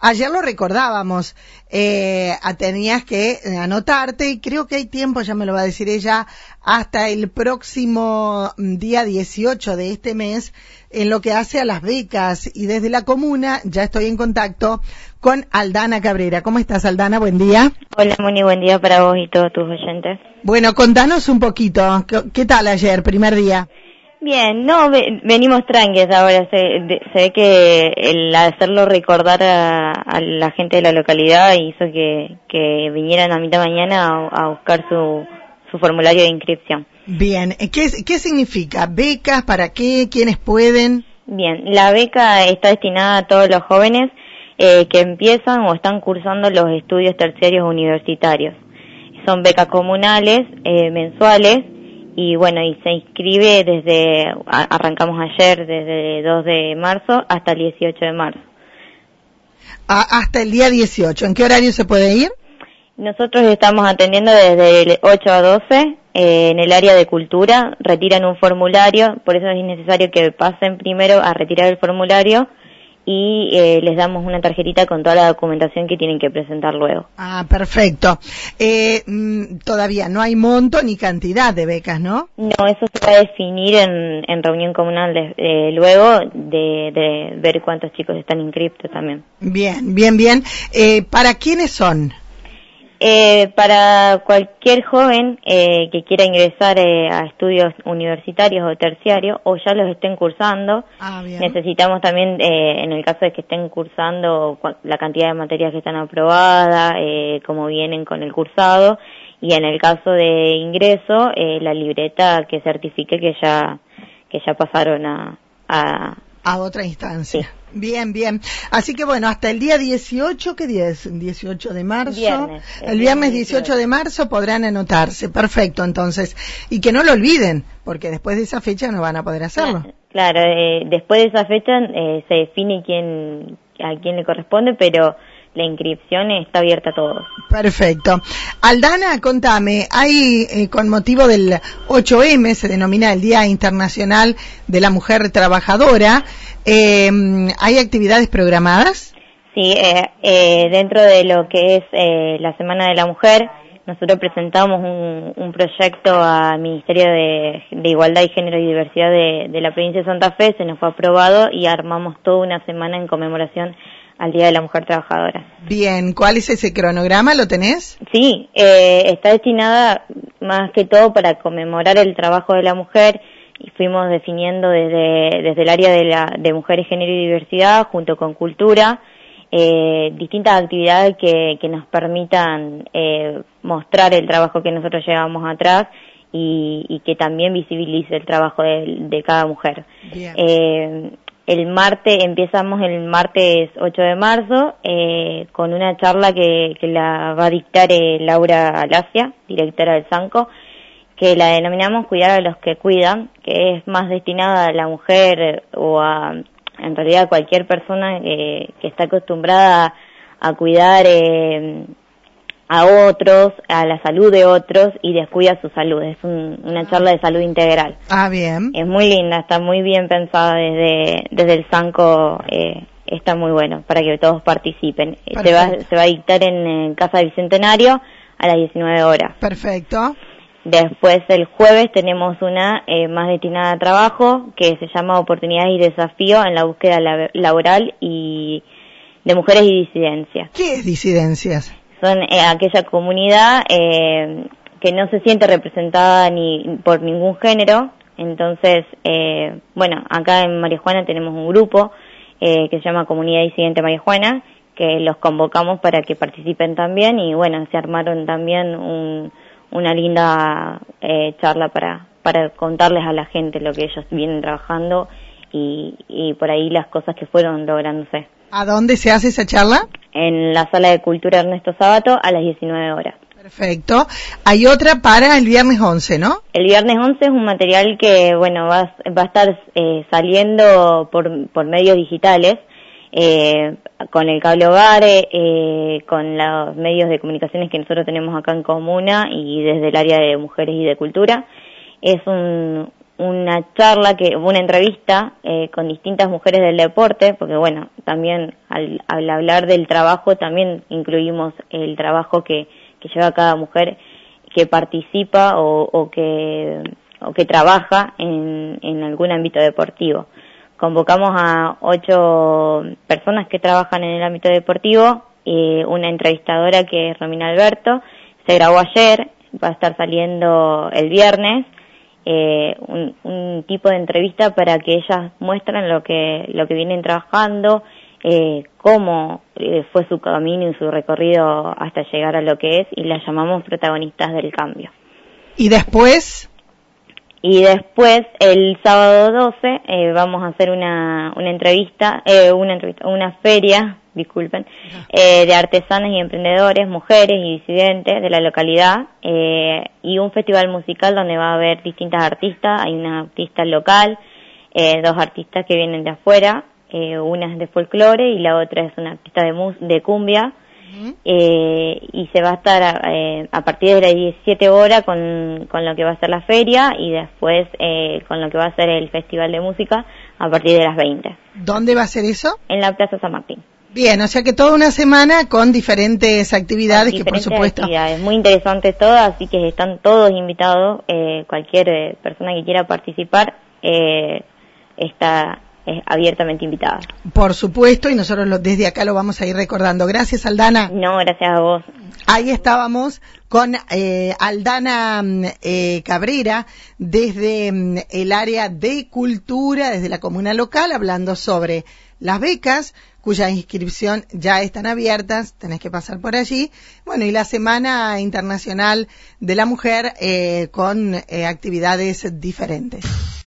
Ayer lo recordábamos, eh, tenías que anotarte y creo que hay tiempo, ya me lo va a decir ella, hasta el próximo día 18 de este mes en lo que hace a las becas y desde la comuna ya estoy en contacto con Aldana Cabrera. ¿Cómo estás, Aldana? Buen día. Hola, Moni, buen día para vos y todos tus oyentes. Bueno, contanos un poquito, ¿qué, tal ayer, primer día? Bien, no, venimos tranquilos ahora. Se, ve que el hacerlo recordar a, la gente de la localidad hizo que, que vinieran a mitad mañana a, buscar su, su formulario de inscripción. Bien, ¿qué, ¿qué significa? ¿Becas? ¿Para qué? ¿Quiénes pueden? Bien, la beca está destinada a todos los jóvenes eh, que empiezan o están cursando los estudios terciarios universitarios. Son becas comunales, eh, mensuales, y bueno, y se inscribe desde, arrancamos ayer, desde el 2 de marzo hasta el 18 de marzo. hasta el día 18, ¿en qué horario se puede ir? Nosotros estamos atendiendo desde el 8 a 12 eh, en el área de cultura, retiran un formulario, por eso es necesario que pasen primero a retirar el formulario y eh, les damos una tarjetita con toda la documentación que tienen que presentar luego. Ah, perfecto. Eh, mm, todavía no hay monto ni cantidad de becas, ¿no? No, eso se va a definir en, en reunión comunal eh, luego de, de, ver cuántos chicos están inscriptos también. Bien, bien, bien. Eh, ¿Para quiénes son? Eh, para cualquier joven eh, que quiera ingresar eh, a estudios universitarios o terciarios o ya los estén cursando, ah, necesitamos también, eh, en el caso de que estén cursando, la cantidad de materias que están aprobadas, eh, cómo vienen con el cursado, y en el caso de ingreso, la libreta que certifique que ya que ya pasaron a, a, a otra instancia. Bien, bien. Así que bueno, hasta el día 18, ¿qué día es? 18 de marzo. el, viernes 18 de marzo podrán anotarse. Perfecto, entonces. Y que no lo olviden, porque después de esa fecha no van a poder hacerlo. Claro, eh, después de esa fecha eh, se define quién, a quién le corresponde, pero la inscripción está abierta a todos. Perfecto. Aldana, contame, hay eh, con motivo del 8M, se denomina el Día Internacional de la Mujer Trabajadora, eh, ¿hay actividades programadas? Sí, eh, eh, dentro de lo que es eh, la Semana de la Mujer, nosotros presentamos un, un proyecto al Ministerio de, Igualdad y Género y Diversidad de, de la provincia de Santa Fe, se nos fue aprobado y armamos toda una semana en conmemoración al Día de la Mujer Trabajadora. Bien, ¿cuál es ese cronograma? ¿Lo tenés? Sí, eh, está destinada más que todo para conmemorar el trabajo de la mujer y fuimos definiendo desde, desde el área de, la, de mujeres, género y diversidad junto con cultura eh, distintas actividades que, que nos permitan eh, mostrar el trabajo que nosotros llevamos atrás y, y que también visibilice el trabajo de, de cada mujer. Eh, el martes, empezamos el martes 8 de marzo eh, con una charla que, que, la va a dictar eh, Laura Alasia, directora del SANCO, que la denominamos Cuidar a los que cuidan, que es más destinada a la mujer o a, en realidad, a cualquier persona que está acostumbrada a, cuidar eh, a otros, a la salud de otros y descuida su salud. Es una charla de salud integral. Ah, bien. Es muy linda, está muy bien pensada desde, desde el SANCO. Eh, está muy bueno para que todos participen. Eh, se va, se va a dictar en, Casa del Bicentenario a las 19 horas. Perfecto. Después el jueves tenemos una eh, más destinada a trabajo que se llama Oportunidades y Desafío en la búsqueda laboral y de mujeres y disidencias. ¿Qué es disidencias? Son eh, aquella comunidad eh, que no se siente representada ni por ningún género. Entonces, eh, bueno, acá en Marijuana tenemos un grupo que se llama Comunidad Disidente Marijuana, que los convocamos para que participen también y bueno, se armaron también un, una linda charla para, para contarles a la gente lo que ellos vienen trabajando y, y por ahí las cosas que fueron lográndose. ¿A dónde se hace esa charla? En la sala de cultura Ernesto Sábato a las 19 horas. Perfecto. Hay otra para el viernes 11, ¿no? El viernes 11 es un material que, bueno, va, va a estar eh, saliendo por, por medios digitales, eh, con el cable hogar, eh, con los medios de comunicaciones que nosotros tenemos acá en Comuna y desde el área de mujeres y de cultura. Es un, una charla, que una entrevista eh, con distintas mujeres del deporte, porque bueno, también al, hablar del trabajo también incluimos el trabajo que, que lleva cada mujer que participa o, que o que trabaja en, en algún ámbito deportivo. Convocamos a ocho personas que trabajan en el ámbito deportivo, y una entrevistadora que es Romina Alberto, se grabó ayer, va a estar saliendo el viernes, eh, un, tipo de entrevista para que ellas muestren lo que, lo que vienen trabajando, eh, cómo eh, fue su camino y su recorrido hasta llegar a lo que es y las llamamos protagonistas del cambio. ¿Y después? Y después, el sábado 12, eh, vamos a hacer una, una entrevista, eh, una entrevista, una feria, disculpen, eh, de artesanas y emprendedores, mujeres y disidentes de la localidad, eh, y un festival musical donde va a haber distintas artistas, hay una artista local, eh, dos artistas que vienen de afuera, una es de folclore y la otra es una artista de, mus de cumbia, eh, y se va a estar eh, a partir de las 17 horas con, con lo que va a ser la feria y después eh, con lo que va a ser el Festival de Música a partir de las 20. ¿Dónde va a ser eso? En la Plaza San Martín. Bien, o sea que toda una semana con diferentes actividades que por supuesto... Actividades muy interesantes todas, así que están todos invitados, eh, cualquier eh, persona que quiera participar eh, está abiertamente invitada. Por supuesto, y nosotros lo, desde acá lo vamos a ir recordando. Gracias, Aldana. No, gracias a vos. Ahí estábamos con eh, Aldana mm, eh, Cabrera desde mm, el área de cultura, desde la comuna local, hablando sobre las becas cuya inscripción ya están abiertas, tenés que pasar por allí. Bueno, y la Semana Internacional de la Mujer eh, con eh, actividades diferentes.